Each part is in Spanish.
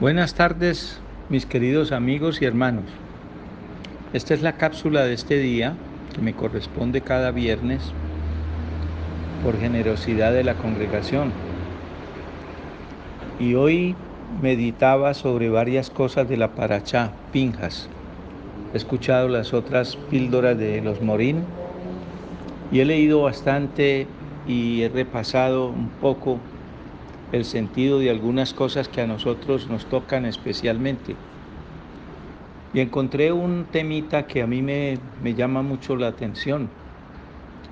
Buenas tardes, mis queridos amigos y hermanos. Esta es la cápsula de este día que me corresponde cada viernes por generosidad de la congregación. Y hoy meditaba sobre varias cosas de la Parachá, Pinjas. He escuchado las otras píldoras de los Morín y he leído bastante y he repasado un poco el sentido de algunas cosas que a nosotros nos tocan especialmente. Y encontré un temita que a mí me, me llama mucho la atención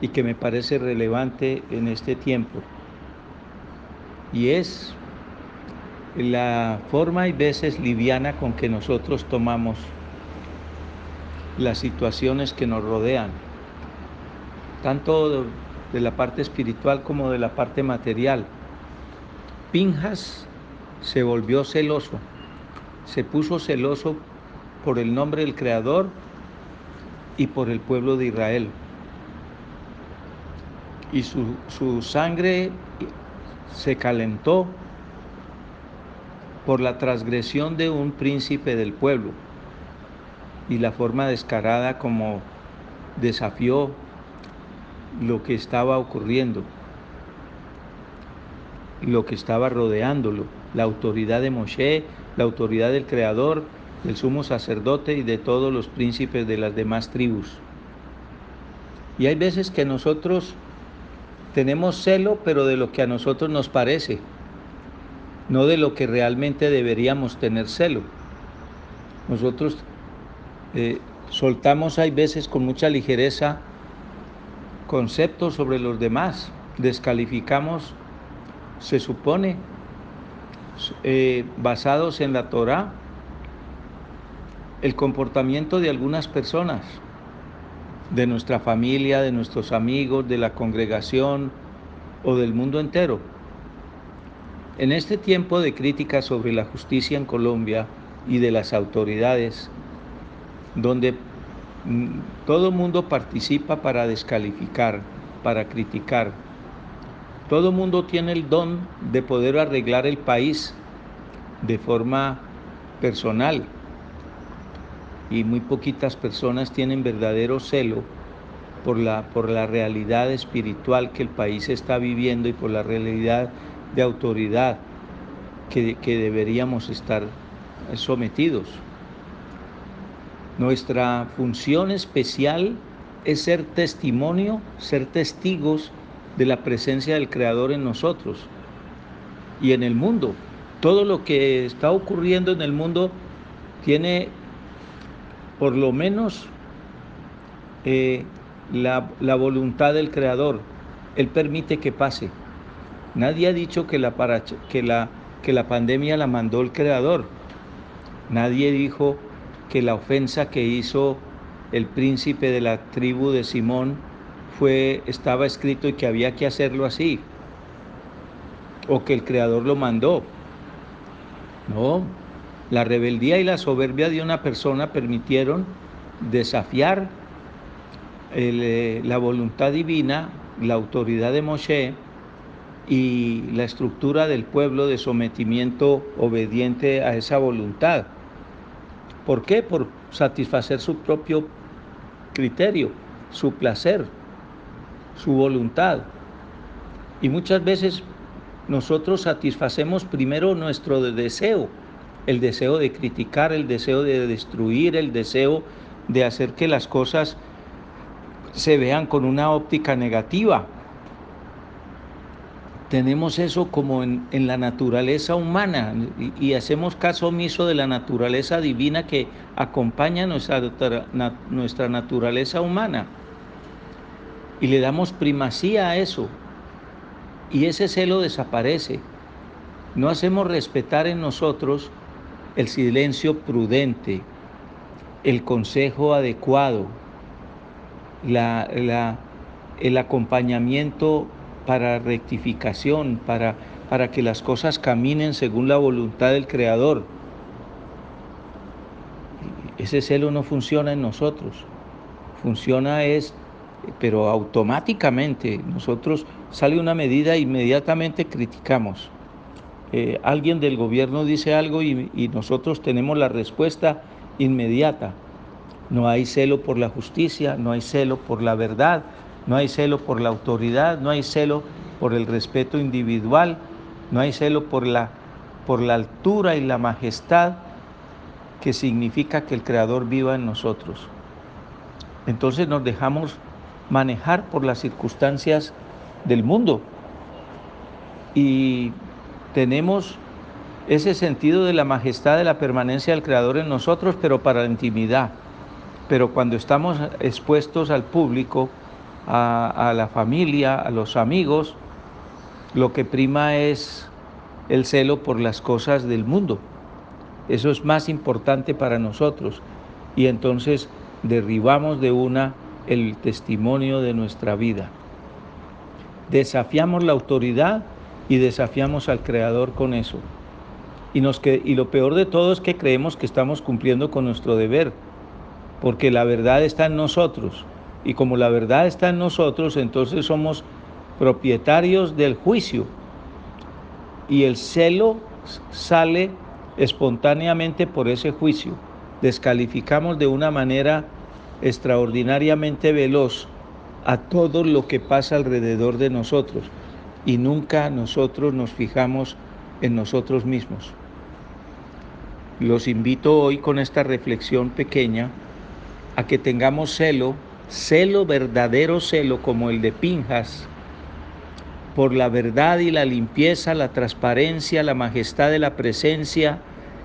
y que me parece relevante en este tiempo. Y es la forma y veces liviana con que nosotros tomamos las situaciones que nos rodean, tanto de la parte espiritual como de la parte material. Pinjas se volvió celoso, se puso celoso por el nombre del Creador y por el pueblo de Israel. Y su, su sangre se calentó por la transgresión de un príncipe del pueblo y la forma descarada como desafió lo que estaba ocurriendo lo que estaba rodeándolo, la autoridad de Moshe, la autoridad del Creador, del sumo sacerdote y de todos los príncipes de las demás tribus. Y hay veces que nosotros tenemos celo, pero de lo que a nosotros nos parece, no de lo que realmente deberíamos tener celo. Nosotros eh, soltamos, hay veces con mucha ligereza, conceptos sobre los demás, descalificamos se supone, eh, basados en la Torah, el comportamiento de algunas personas, de nuestra familia, de nuestros amigos, de la congregación o del mundo entero. En este tiempo de crítica sobre la justicia en Colombia y de las autoridades, donde mm, todo mundo participa para descalificar, para criticar, todo mundo tiene el don de poder arreglar el país de forma personal y muy poquitas personas tienen verdadero celo por la, por la realidad espiritual que el país está viviendo y por la realidad de autoridad que, que deberíamos estar sometidos. Nuestra función especial es ser testimonio, ser testigos de la presencia del Creador en nosotros y en el mundo. Todo lo que está ocurriendo en el mundo tiene por lo menos eh, la, voluntad del Creador. Él permite que pase. Nadie ha dicho que la, que, la, que la pandemia la mandó el Creador. Nadie dijo que la ofensa que hizo el príncipe de la tribu de Simón fue, estaba escrito y que había que hacerlo así, o que el Creador lo mandó. No, la rebeldía y la soberbia de una persona permitieron desafiar eh, la voluntad divina, la autoridad de Moshe y la estructura del pueblo de sometimiento obediente a esa voluntad. ¿Por qué? Por satisfacer su propio criterio, su placer su voluntad. Y muchas veces nosotros satisfacemos primero nuestro deseo, el deseo de criticar, el deseo de destruir, el deseo de hacer que las cosas se vean con una óptica negativa. Tenemos eso como en, la naturaleza humana y, y, hacemos caso omiso de la naturaleza divina que acompaña nuestra, nuestra naturaleza humana y le damos primacía a eso. Y ese celo desaparece. No hacemos respetar en nosotros el silencio prudente, el consejo adecuado, la, el acompañamiento para rectificación, para, para que las cosas caminen según la voluntad del Creador. Ese celo no funciona en nosotros. Funciona es pero automáticamente nosotros sale una medida, inmediatamente criticamos. eh, alguien del gobierno dice algo y, y nosotros tenemos la respuesta inmediata. No hay celo por la justicia, no hay celo por la verdad, no hay celo por la autoridad, no hay celo por el respeto individual, no hay celo por la, por la altura y la majestad que significa que el Creador viva en nosotros. Entonces nos dejamos manejar por las circunstancias del mundo y tenemos ese sentido de la majestad de la permanencia del Creador en nosotros, pero para la intimidad. Pero cuando estamos expuestos al público, a, la familia, a los amigos, lo que prima es el celo por las cosas del mundo. Eso es más importante para nosotros. Y entonces derribamos de una el testimonio de nuestra vida. Desafiamos la autoridad y desafiamos al Creador con eso. Y, nos y lo peor de todo es que creemos que estamos cumpliendo con nuestro deber, porque la verdad está en nosotros. Y como la verdad está en nosotros, entonces somos propietarios del juicio. Y el celo sale espontáneamente por ese juicio. Descalificamos de una manera extraordinariamente veloz a todo lo que pasa alrededor de nosotros y nunca nosotros nos fijamos en nosotros mismos. Los invito hoy con esta reflexión pequeña a que tengamos celo, celo, verdadero celo como el de Pinjas, por la verdad y la limpieza, la transparencia, la majestad de la presencia,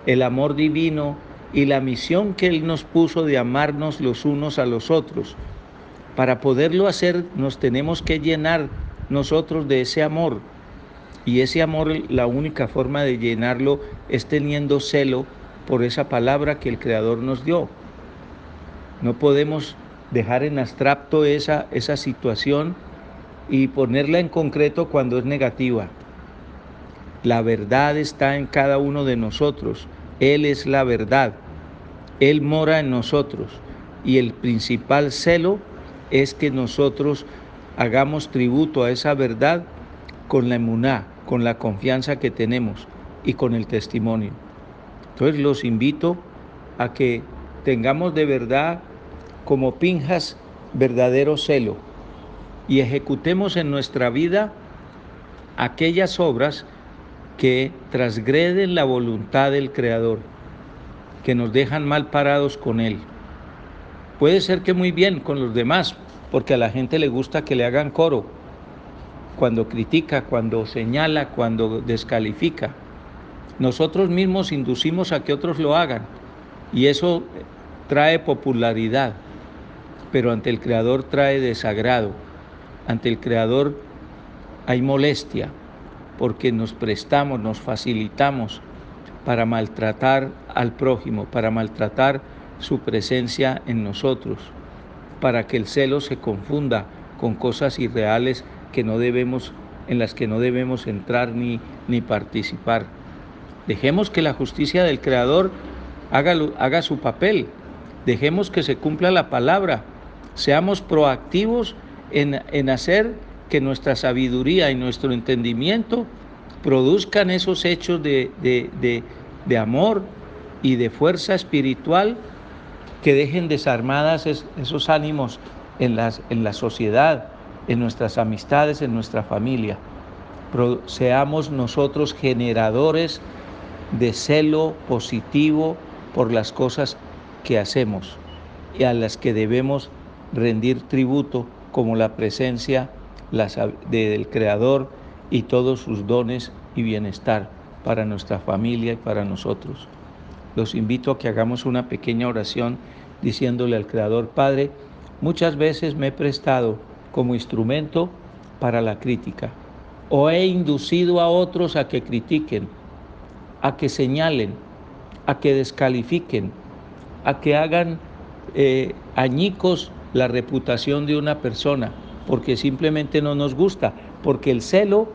el amor divino y la misión que Él nos puso de amarnos los unos a los otros. Para poderlo hacer nos tenemos que llenar nosotros de ese amor. Y ese amor, la única forma de llenarlo es teniendo celo por esa palabra que el Creador nos dio. No podemos dejar en abstracto esa, esa situación y ponerla en concreto cuando es negativa. La verdad está en cada uno de nosotros. Él es la verdad. Él mora en nosotros. Y el principal celo es que nosotros hagamos tributo a esa verdad con la emuná, con la confianza que tenemos y con el testimonio. Entonces los invito a que tengamos de verdad como pinjas verdadero celo y ejecutemos en nuestra vida aquellas obras que transgreden la voluntad del Creador, que nos dejan mal parados con Él. Puede ser que muy bien con los demás, porque a la gente le gusta que le hagan coro, cuando critica, cuando señala, cuando descalifica. Nosotros mismos inducimos a que otros lo hagan y eso trae popularidad, pero ante el Creador trae desagrado. Ante el Creador hay molestia porque nos prestamos, nos facilitamos para maltratar al prójimo, para maltratar su presencia en nosotros para que el celo se confunda con cosas irreales que no debemos, en las que no debemos entrar ni, ni participar. Dejemos que la justicia del Creador haga, haga su papel. Dejemos que se cumpla la palabra. Seamos proactivos en, en hacer que nuestra sabiduría y nuestro entendimiento produzcan esos hechos de, de, de, de amor y de fuerza espiritual que dejen desarmadas esos ánimos en, las, en la sociedad, en nuestras amistades, en nuestra familia. seamos nosotros generadores de celo positivo por las cosas que hacemos y a las que debemos rendir tributo como la presencia del Creador y todos sus dones y bienestar para nuestra familia y para nosotros. Los invito a que hagamos una pequeña oración diciéndole al Creador, Padre, muchas veces me he prestado como instrumento para la crítica o he inducido a otros a que critiquen, a que señalen, a que descalifiquen, a que hagan eh, añicos la reputación de una persona, porque simplemente no nos gusta, porque el celo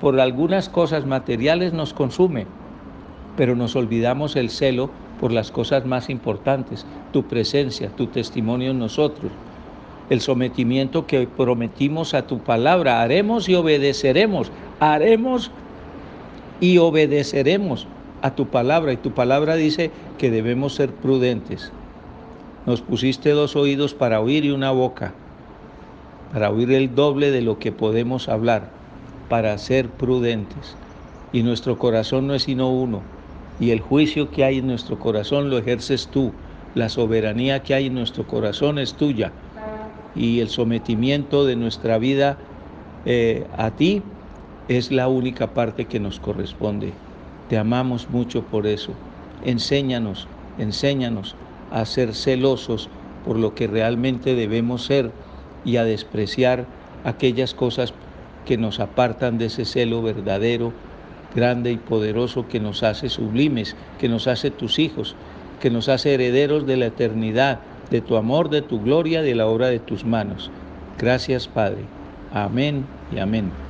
por algunas cosas materiales nos consume pero nos olvidamos el celo por las cosas más importantes, tu presencia, tu testimonio en nosotros, el sometimiento que prometimos a tu palabra, haremos y obedeceremos, haremos y obedeceremos a tu palabra. Y tu palabra dice que debemos ser prudentes. Nos pusiste dos oídos para oír y una boca, para oír el doble de lo que podemos hablar, para ser prudentes. Y nuestro corazón no es sino uno. Y el juicio que hay en nuestro corazón lo ejerces tú. La soberanía que hay en nuestro corazón es tuya. Y el sometimiento de nuestra vida eh, a ti es la única parte que nos corresponde. Te amamos mucho por eso. Enséñanos, enséñanos a ser celosos por lo que realmente debemos ser y a despreciar aquellas cosas que nos apartan de ese celo verdadero, grande y poderoso que nos hace sublimes, que nos hace tus hijos, que nos hace herederos de la eternidad, de tu amor, de tu gloria, de la obra de tus manos. Gracias, Padre. Amén y amén.